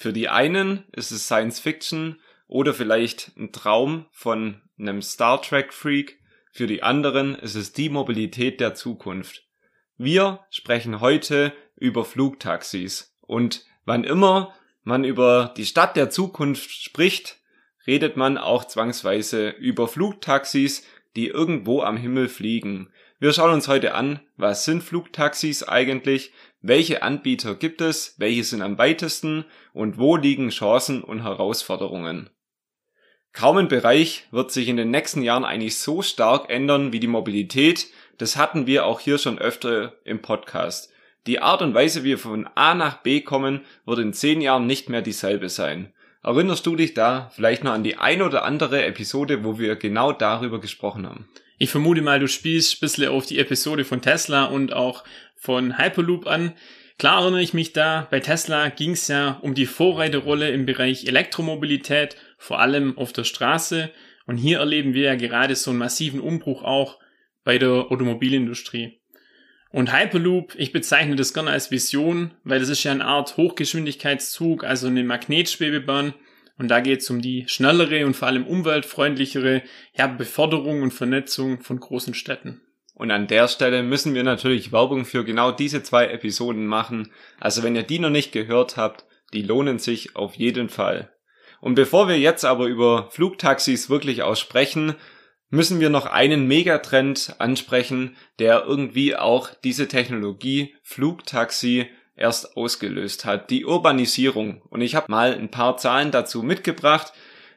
Für die einen ist es Science Fiction oder vielleicht ein Traum von einem Star Trek Freak. Für die anderen ist es die Mobilität der Zukunft. Wir sprechen heute über Flugtaxis und wann immer man über die Stadt der Zukunft spricht, redet man auch zwangsweise über Flugtaxis, die irgendwo am Himmel fliegen. Wir schauen uns heute an, was sind Flugtaxis eigentlich, welche Anbieter gibt es, welche sind am weitesten und wo liegen Chancen und Herausforderungen. Kaum ein Bereich wird sich in den nächsten Jahren eigentlich so stark ändern wie die Mobilität, das hatten wir auch hier schon öfter im Podcast. Die Art und Weise, wie wir von A nach B kommen, wird in zehn Jahren nicht mehr dieselbe sein. Erinnerst du dich da vielleicht noch an die ein oder andere Episode, wo wir genau darüber gesprochen haben? Ich vermute mal, du spielst ein bisschen auf die Episode von Tesla und auch von Hyperloop an. Klar erinnere ich mich da, bei Tesla ging es ja um die Vorreiterrolle im Bereich Elektromobilität, vor allem auf der Straße. Und hier erleben wir ja gerade so einen massiven Umbruch auch bei der Automobilindustrie. Und Hyperloop, ich bezeichne das gerne als Vision, weil das ist ja eine Art Hochgeschwindigkeitszug, also eine Magnetschwebebahn, und da geht es um die schnellere und vor allem umweltfreundlichere ja, Beförderung und Vernetzung von großen Städten. Und an der Stelle müssen wir natürlich Werbung für genau diese zwei Episoden machen. Also wenn ihr die noch nicht gehört habt, die lohnen sich auf jeden Fall. Und bevor wir jetzt aber über Flugtaxis wirklich aussprechen, müssen wir noch einen Megatrend ansprechen, der irgendwie auch diese Technologie Flugtaxi erst ausgelöst hat, die Urbanisierung. Und ich habe mal ein paar Zahlen dazu mitgebracht.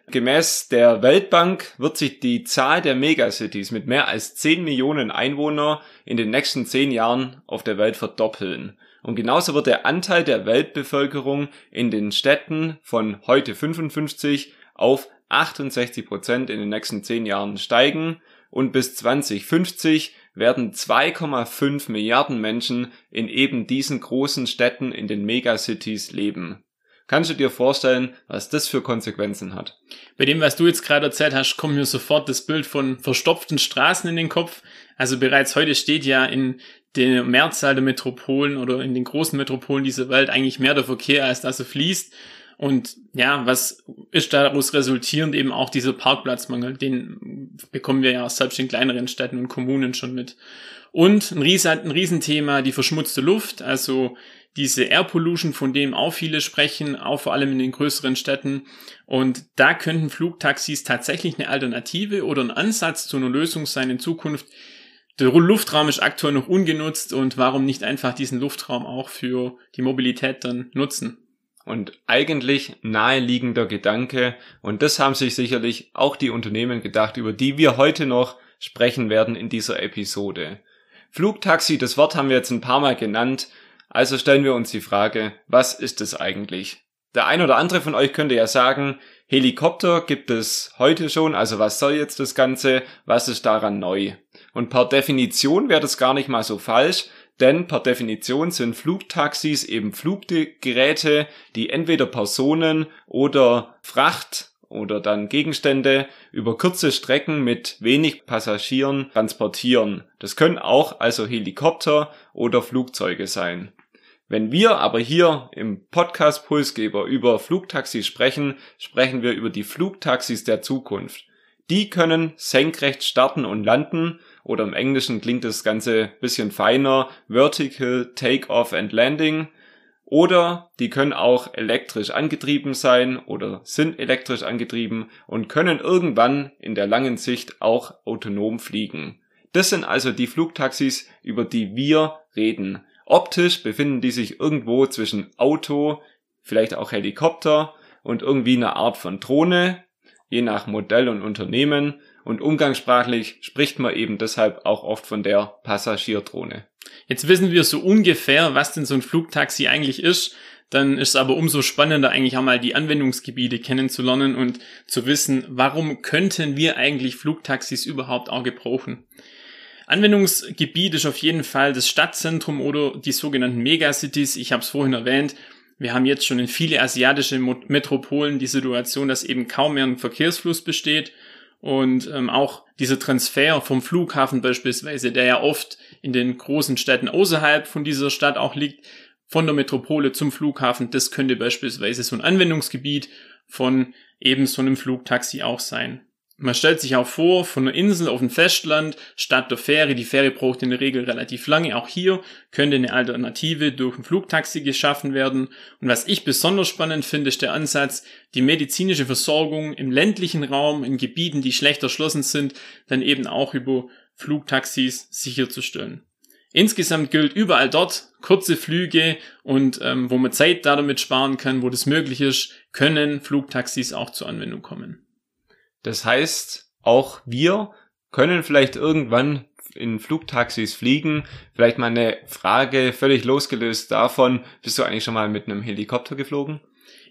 Gemäß der Weltbank wird sich die Zahl der Megacities mit mehr als 10 Millionen Einwohner in den nächsten 10 Jahren auf der Welt verdoppeln. Und genauso wird der Anteil der Weltbevölkerung in den Städten von heute 55 auf 68 Prozent in den nächsten 10 Jahren steigen und bis 2050 werden 2,5 Milliarden Menschen in eben diesen großen Städten in den Megacities leben. Kannst du dir vorstellen, was das für Konsequenzen hat? Bei dem, was du jetzt gerade erzählt hast, kommt mir sofort das Bild von verstopften Straßen in den Kopf. Also bereits heute steht ja in der Mehrzahl der Metropolen oder in den großen Metropolen dieser Welt eigentlich mehr der Verkehr, als dass er fließt. Und ja, was ist daraus resultierend eben auch dieser Parkplatzmangel? Den bekommen wir ja selbst in kleineren Städten und Kommunen schon mit. Und ein, Riesen, ein Riesenthema, die verschmutzte Luft, also diese Air Pollution, von dem auch viele sprechen, auch vor allem in den größeren Städten. Und da könnten Flugtaxis tatsächlich eine Alternative oder ein Ansatz zu einer Lösung sein in Zukunft. Der Luftraum ist aktuell noch ungenutzt und warum nicht einfach diesen Luftraum auch für die Mobilität dann nutzen? Und eigentlich naheliegender Gedanke. Und das haben sich sicherlich auch die Unternehmen gedacht, über die wir heute noch sprechen werden in dieser Episode. Flugtaxi, das Wort haben wir jetzt ein paar Mal genannt. Also stellen wir uns die Frage, was ist es eigentlich? Der ein oder andere von euch könnte ja sagen, Helikopter gibt es heute schon, also was soll jetzt das Ganze, was ist daran neu? Und per Definition wäre das gar nicht mal so falsch, denn per Definition sind Flugtaxis eben Fluggeräte, die entweder Personen oder Fracht oder dann Gegenstände über kurze Strecken mit wenig Passagieren transportieren. Das können auch also Helikopter oder Flugzeuge sein. Wenn wir aber hier im Podcast Pulsgeber über Flugtaxis sprechen, sprechen wir über die Flugtaxis der Zukunft. Die können senkrecht starten und landen, oder im Englischen klingt das Ganze bisschen feiner, Vertical Take-Off and Landing. Oder die können auch elektrisch angetrieben sein oder sind elektrisch angetrieben und können irgendwann in der langen Sicht auch autonom fliegen. Das sind also die Flugtaxis, über die wir reden. Optisch befinden die sich irgendwo zwischen Auto, vielleicht auch Helikopter und irgendwie einer Art von Drohne. Je nach Modell und Unternehmen und umgangssprachlich spricht man eben deshalb auch oft von der Passagierdrohne. Jetzt wissen wir so ungefähr, was denn so ein Flugtaxi eigentlich ist. Dann ist es aber umso spannender, eigentlich einmal die Anwendungsgebiete kennenzulernen und zu wissen, warum könnten wir eigentlich Flugtaxis überhaupt auch gebrauchen. Anwendungsgebiet ist auf jeden Fall das Stadtzentrum oder die sogenannten Megacities. Ich habe es vorhin erwähnt. Wir haben jetzt schon in viele asiatische Metropolen die Situation, dass eben kaum mehr ein Verkehrsfluss besteht und ähm, auch dieser Transfer vom Flughafen beispielsweise, der ja oft in den großen Städten außerhalb von dieser Stadt auch liegt, von der Metropole zum Flughafen, das könnte beispielsweise so ein Anwendungsgebiet von eben so einem Flugtaxi auch sein. Man stellt sich auch vor, von einer Insel auf ein Festland statt der Fähre. Die Fähre braucht in der Regel relativ lange. Auch hier könnte eine Alternative durch ein Flugtaxi geschaffen werden. Und was ich besonders spannend finde, ist der Ansatz, die medizinische Versorgung im ländlichen Raum, in Gebieten, die schlecht erschlossen sind, dann eben auch über Flugtaxis sicherzustellen. Insgesamt gilt überall dort kurze Flüge und ähm, wo man Zeit damit sparen kann, wo das möglich ist, können Flugtaxis auch zur Anwendung kommen. Das heißt, auch wir können vielleicht irgendwann in Flugtaxis fliegen. Vielleicht mal eine Frage völlig losgelöst davon. Bist du eigentlich schon mal mit einem Helikopter geflogen?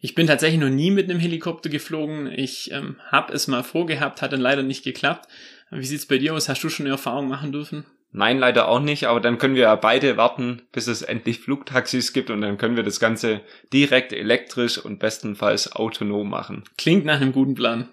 Ich bin tatsächlich noch nie mit einem Helikopter geflogen. Ich ähm, habe es mal vorgehabt, hat dann leider nicht geklappt. Wie sieht's bei dir aus? Hast du schon eine Erfahrung machen dürfen? Nein, leider auch nicht, aber dann können wir ja beide warten, bis es endlich Flugtaxis gibt und dann können wir das Ganze direkt elektrisch und bestenfalls autonom machen. Klingt nach einem guten Plan.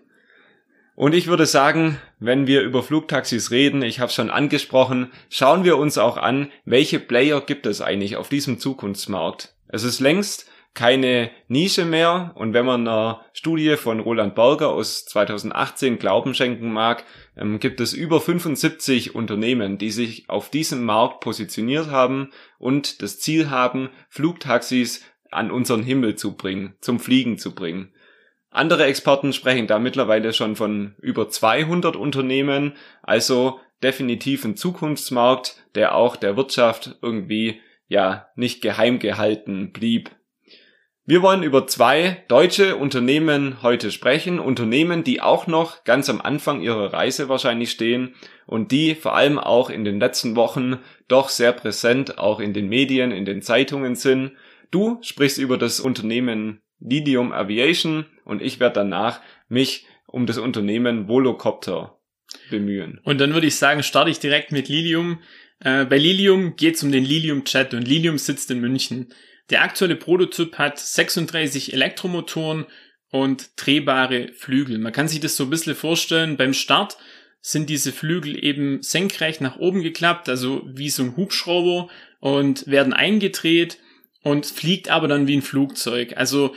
Und ich würde sagen, wenn wir über Flugtaxis reden, ich habe schon angesprochen, schauen wir uns auch an, welche Player gibt es eigentlich auf diesem Zukunftsmarkt. Es ist längst keine Nische mehr und wenn man einer Studie von Roland Berger aus 2018 Glauben schenken mag, ähm, gibt es über 75 Unternehmen, die sich auf diesem Markt positioniert haben und das Ziel haben, Flugtaxis an unseren Himmel zu bringen, zum Fliegen zu bringen. Andere Experten sprechen da mittlerweile schon von über 200 Unternehmen, also definitiv ein Zukunftsmarkt, der auch der Wirtschaft irgendwie ja nicht geheim gehalten blieb. Wir wollen über zwei deutsche Unternehmen heute sprechen, Unternehmen, die auch noch ganz am Anfang ihrer Reise wahrscheinlich stehen und die vor allem auch in den letzten Wochen doch sehr präsent auch in den Medien, in den Zeitungen sind. Du sprichst über das Unternehmen Lidium Aviation und ich werde danach mich um das Unternehmen Volocopter bemühen. Und dann würde ich sagen, starte ich direkt mit Lilium. Äh, bei Lilium geht es um den Lilium Chat und Lilium sitzt in München. Der aktuelle Prototyp hat 36 Elektromotoren und drehbare Flügel. Man kann sich das so ein bisschen vorstellen, beim Start sind diese Flügel eben senkrecht nach oben geklappt, also wie so ein Hubschrauber und werden eingedreht und fliegt aber dann wie ein Flugzeug. Also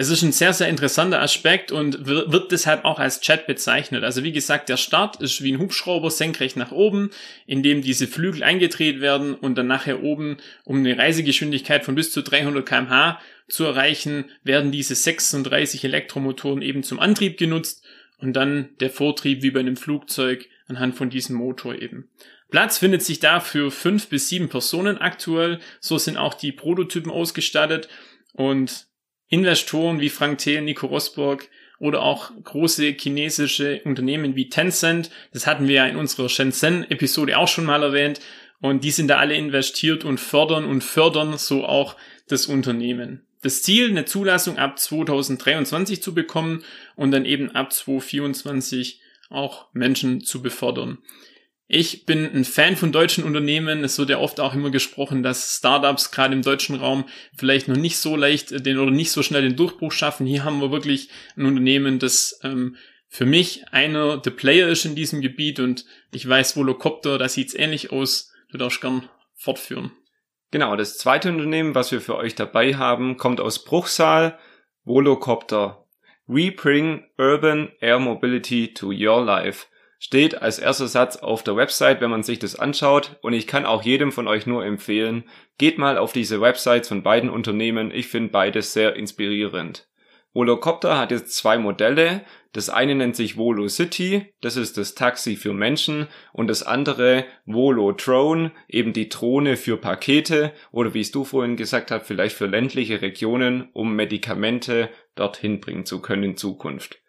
es ist ein sehr, sehr interessanter Aspekt und wird deshalb auch als Chat bezeichnet. Also wie gesagt, der Start ist wie ein Hubschrauber senkrecht nach oben, in dem diese Flügel eingedreht werden und dann nachher oben, um eine Reisegeschwindigkeit von bis zu 300 kmh zu erreichen, werden diese 36 Elektromotoren eben zum Antrieb genutzt und dann der Vortrieb wie bei einem Flugzeug anhand von diesem Motor eben. Platz findet sich da für fünf bis sieben Personen aktuell. So sind auch die Prototypen ausgestattet und Investoren wie Frank Thelen, Nico Rosberg oder auch große chinesische Unternehmen wie Tencent. Das hatten wir ja in unserer Shenzhen-Episode auch schon mal erwähnt. Und die sind da alle investiert und fördern und fördern so auch das Unternehmen. Das Ziel, eine Zulassung ab 2023 zu bekommen und dann eben ab 2024 auch Menschen zu befördern. Ich bin ein Fan von deutschen Unternehmen. Es wird ja oft auch immer gesprochen, dass Startups gerade im deutschen Raum vielleicht noch nicht so leicht den oder nicht so schnell den Durchbruch schaffen. Hier haben wir wirklich ein Unternehmen, das ähm, für mich einer der Player ist in diesem Gebiet und ich weiß, Volocopter, da sieht's ähnlich aus. Du darfst gern fortführen. Genau, das zweite Unternehmen, was wir für euch dabei haben, kommt aus Bruchsal, Volocopter. We bring urban air mobility to your life steht als erster Satz auf der Website, wenn man sich das anschaut. Und ich kann auch jedem von euch nur empfehlen, geht mal auf diese Websites von beiden Unternehmen. Ich finde beides sehr inspirierend. Volocopter hat jetzt zwei Modelle. Das eine nennt sich Volo City, das ist das Taxi für Menschen und das andere Volo Drone, eben die Drohne für Pakete oder wie es du vorhin gesagt hast, vielleicht für ländliche Regionen, um Medikamente dorthin bringen zu können in Zukunft.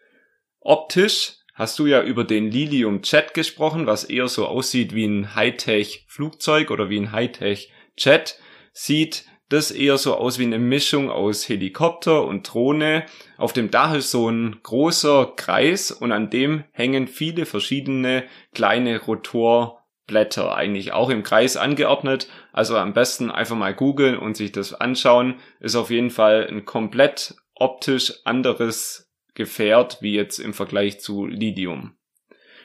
Optisch hast du ja über den Lilium Jet gesprochen, was eher so aussieht wie ein Hightech Flugzeug oder wie ein Hightech Jet. Sieht das eher so aus wie eine Mischung aus Helikopter und Drohne. Auf dem Dach ist so ein großer Kreis und an dem hängen viele verschiedene kleine Rotorblätter, eigentlich auch im Kreis angeordnet. Also am besten einfach mal googeln und sich das anschauen. Ist auf jeden Fall ein komplett optisch anderes Gefährt wie jetzt im Vergleich zu Lidium.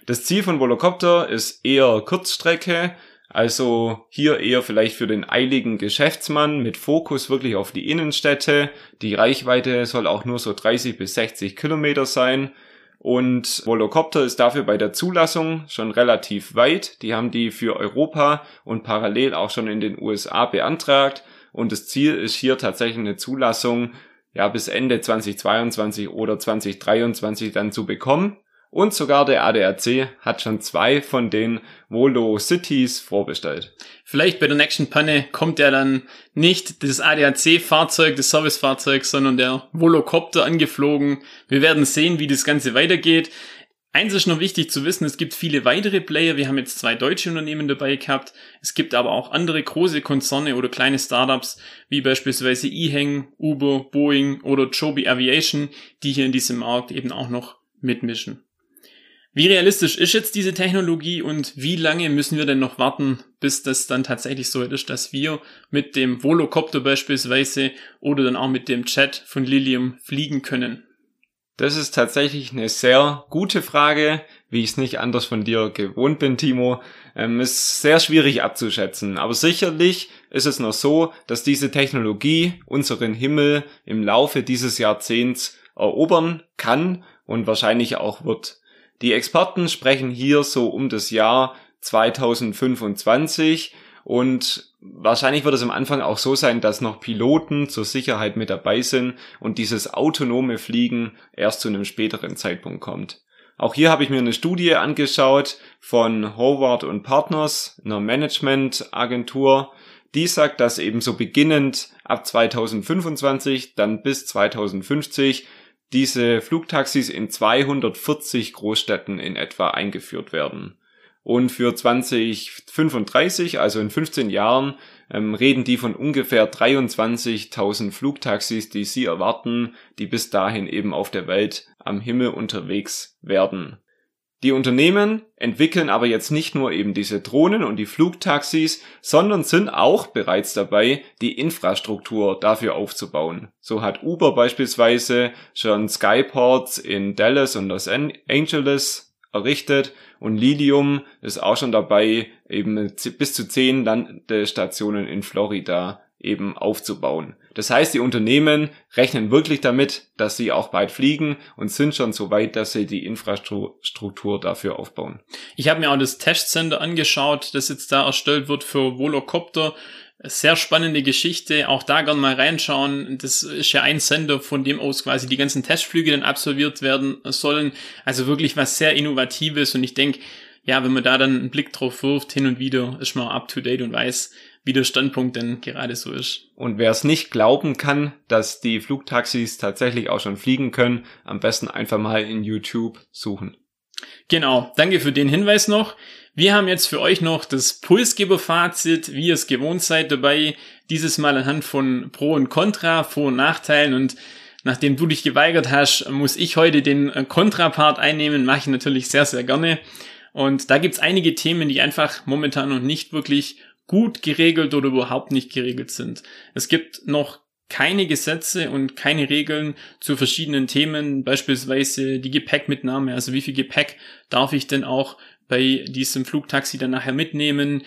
Das Ziel von Volocopter ist eher Kurzstrecke, also hier eher vielleicht für den eiligen Geschäftsmann mit Fokus wirklich auf die Innenstädte. Die Reichweite soll auch nur so 30 bis 60 Kilometer sein. Und Volocopter ist dafür bei der Zulassung schon relativ weit. Die haben die für Europa und parallel auch schon in den USA beantragt. Und das Ziel ist hier tatsächlich eine Zulassung ja bis Ende 2022 oder 2023 dann zu bekommen. Und sogar der ADAC hat schon zwei von den Volo Cities vorbestellt. Vielleicht bei der nächsten Panne kommt ja dann nicht das ADAC-Fahrzeug, das Servicefahrzeug, sondern der Volocopter angeflogen. Wir werden sehen, wie das Ganze weitergeht. Eins ist noch wichtig zu wissen, es gibt viele weitere Player. Wir haben jetzt zwei deutsche Unternehmen dabei gehabt. Es gibt aber auch andere große Konzerne oder kleine Startups, wie beispielsweise eHang, Uber, Boeing oder Joby Aviation, die hier in diesem Markt eben auch noch mitmischen. Wie realistisch ist jetzt diese Technologie und wie lange müssen wir denn noch warten, bis das dann tatsächlich so ist, dass wir mit dem Volocopter beispielsweise oder dann auch mit dem Chat von Lilium fliegen können? Das ist tatsächlich eine sehr gute Frage, wie ich es nicht anders von dir gewohnt bin, Timo. Ähm, ist sehr schwierig abzuschätzen, aber sicherlich ist es noch so, dass diese Technologie unseren Himmel im Laufe dieses Jahrzehnts erobern kann und wahrscheinlich auch wird. Die Experten sprechen hier so um das Jahr 2025 und wahrscheinlich wird es am Anfang auch so sein, dass noch Piloten zur Sicherheit mit dabei sind und dieses autonome Fliegen erst zu einem späteren Zeitpunkt kommt. Auch hier habe ich mir eine Studie angeschaut von Howard und Partners, einer Managementagentur. Die sagt, dass eben so beginnend ab 2025, dann bis 2050 diese Flugtaxis in 240 Großstädten in etwa eingeführt werden. Und für 2035, also in 15 Jahren, ähm, reden die von ungefähr 23.000 Flugtaxis, die sie erwarten, die bis dahin eben auf der Welt am Himmel unterwegs werden. Die Unternehmen entwickeln aber jetzt nicht nur eben diese Drohnen und die Flugtaxis, sondern sind auch bereits dabei, die Infrastruktur dafür aufzubauen. So hat Uber beispielsweise schon Skyports in Dallas und Los Angeles errichtet und Lilium ist auch schon dabei, eben bis zu zehn Landestationen in Florida eben aufzubauen. Das heißt, die Unternehmen rechnen wirklich damit, dass sie auch bald fliegen und sind schon so weit, dass sie die Infrastruktur dafür aufbauen. Ich habe mir auch das Testcenter angeschaut, das jetzt da erstellt wird für Volocopter. Sehr spannende Geschichte, auch da gern mal reinschauen. Das ist ja ein Sender, von dem aus quasi die ganzen Testflüge dann absolviert werden sollen. Also wirklich was sehr Innovatives und ich denke, ja, wenn man da dann einen Blick drauf wirft, hin und wieder, ist man up to date und weiß, wie der Standpunkt denn gerade so ist. Und wer es nicht glauben kann, dass die Flugtaxis tatsächlich auch schon fliegen können, am besten einfach mal in YouTube suchen. Genau, danke für den Hinweis noch. Wir haben jetzt für euch noch das Pulsgeber-Fazit, wie ihr es gewohnt seid dabei, dieses Mal anhand von Pro und Contra, Vor- und Nachteilen. Und nachdem du dich geweigert hast, muss ich heute den Contra-Part einnehmen, mache ich natürlich sehr, sehr gerne. Und da gibt's einige Themen, die einfach momentan noch nicht wirklich gut geregelt oder überhaupt nicht geregelt sind. Es gibt noch keine Gesetze und keine Regeln zu verschiedenen Themen, beispielsweise die Gepäckmitnahme, also wie viel Gepäck darf ich denn auch bei diesem Flugtaxi dann nachher mitnehmen,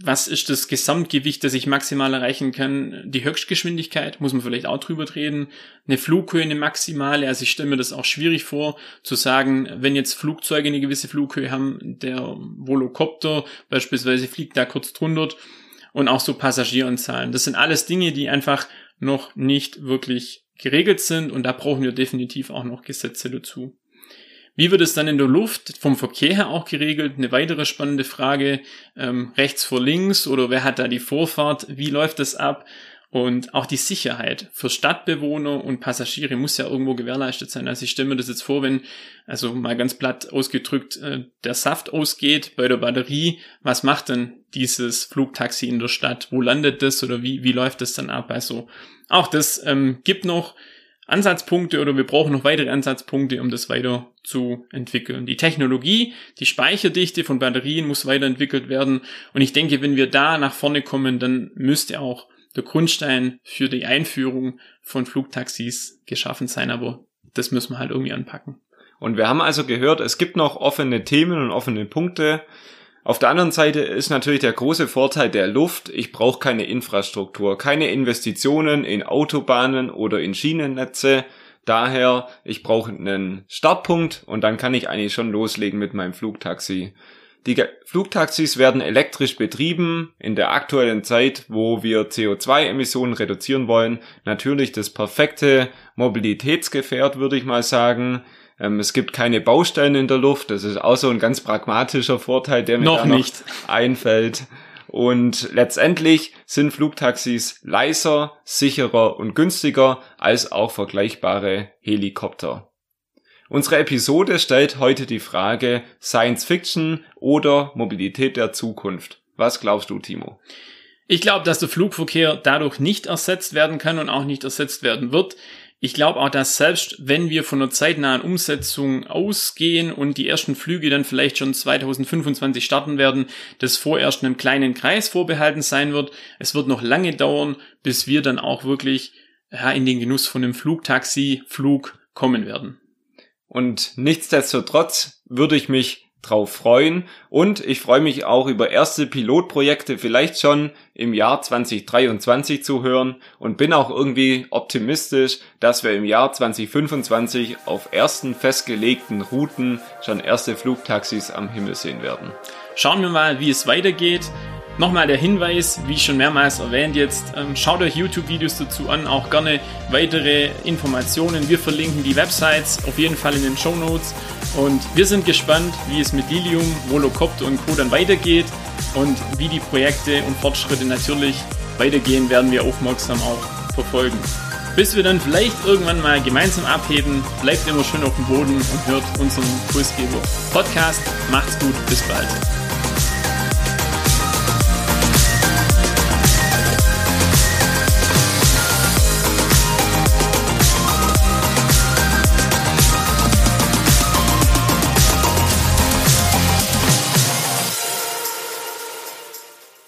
was ist das Gesamtgewicht, das ich maximal erreichen kann? Die Höchstgeschwindigkeit, muss man vielleicht auch drüber reden. Eine Flughöhe, eine maximale, also ich stelle mir das auch schwierig vor, zu sagen, wenn jetzt Flugzeuge eine gewisse Flughöhe haben, der Volocopter beispielsweise fliegt da kurz drunter und auch so Passagieranzahlen. Das sind alles Dinge, die einfach noch nicht wirklich geregelt sind und da brauchen wir definitiv auch noch Gesetze dazu. Wie wird es dann in der Luft vom Verkehr her auch geregelt? Eine weitere spannende Frage. Ähm, rechts vor links oder wer hat da die Vorfahrt? Wie läuft das ab? Und auch die Sicherheit für Stadtbewohner und Passagiere muss ja irgendwo gewährleistet sein. Also ich stelle mir das jetzt vor, wenn, also mal ganz platt ausgedrückt, äh, der Saft ausgeht bei der Batterie, was macht denn dieses Flugtaxi in der Stadt? Wo landet das oder wie, wie läuft das dann ab? Also auch das ähm, gibt noch Ansatzpunkte oder wir brauchen noch weitere Ansatzpunkte, um das weiter zu entwickeln. Die Technologie, die Speicherdichte von Batterien muss weiterentwickelt werden. Und ich denke, wenn wir da nach vorne kommen, dann müsste auch der Grundstein für die Einführung von Flugtaxis geschaffen sein, aber das müssen wir halt irgendwie anpacken. Und wir haben also gehört, es gibt noch offene Themen und offene Punkte. Auf der anderen Seite ist natürlich der große Vorteil der Luft, ich brauche keine Infrastruktur, keine Investitionen in Autobahnen oder in Schienennetze. Daher, ich brauche einen Startpunkt und dann kann ich eigentlich schon loslegen mit meinem Flugtaxi. Die Flugtaxis werden elektrisch betrieben. In der aktuellen Zeit, wo wir CO2-Emissionen reduzieren wollen, natürlich das perfekte Mobilitätsgefährt, würde ich mal sagen. Ähm, es gibt keine Baustellen in der Luft. Das ist auch so ein ganz pragmatischer Vorteil, der mir noch, noch nicht einfällt. Und letztendlich sind Flugtaxis leiser, sicherer und günstiger als auch vergleichbare Helikopter. Unsere Episode stellt heute die Frage Science Fiction oder Mobilität der Zukunft. Was glaubst du, Timo? Ich glaube, dass der Flugverkehr dadurch nicht ersetzt werden kann und auch nicht ersetzt werden wird. Ich glaube auch, dass selbst wenn wir von einer zeitnahen Umsetzung ausgehen und die ersten Flüge dann vielleicht schon 2025 starten werden, das vorerst einem kleinen Kreis vorbehalten sein wird. Es wird noch lange dauern, bis wir dann auch wirklich ja, in den Genuss von einem Flugtaxi, Flug kommen werden. Und nichtsdestotrotz würde ich mich drauf freuen und ich freue mich auch über erste Pilotprojekte vielleicht schon im Jahr 2023 zu hören und bin auch irgendwie optimistisch, dass wir im Jahr 2025 auf ersten festgelegten Routen schon erste Flugtaxis am Himmel sehen werden. Schauen wir mal, wie es weitergeht. Nochmal der Hinweis, wie schon mehrmals erwähnt jetzt, ähm, schaut euch YouTube-Videos dazu an, auch gerne weitere Informationen. Wir verlinken die Websites auf jeden Fall in den Show Notes und wir sind gespannt, wie es mit Lilium, Volocopter und Co. dann weitergeht und wie die Projekte und Fortschritte natürlich weitergehen, werden wir aufmerksam auch verfolgen. Bis wir dann vielleicht irgendwann mal gemeinsam abheben, bleibt immer schön auf dem Boden und hört unseren Kursgeber Podcast. Macht's gut, bis bald.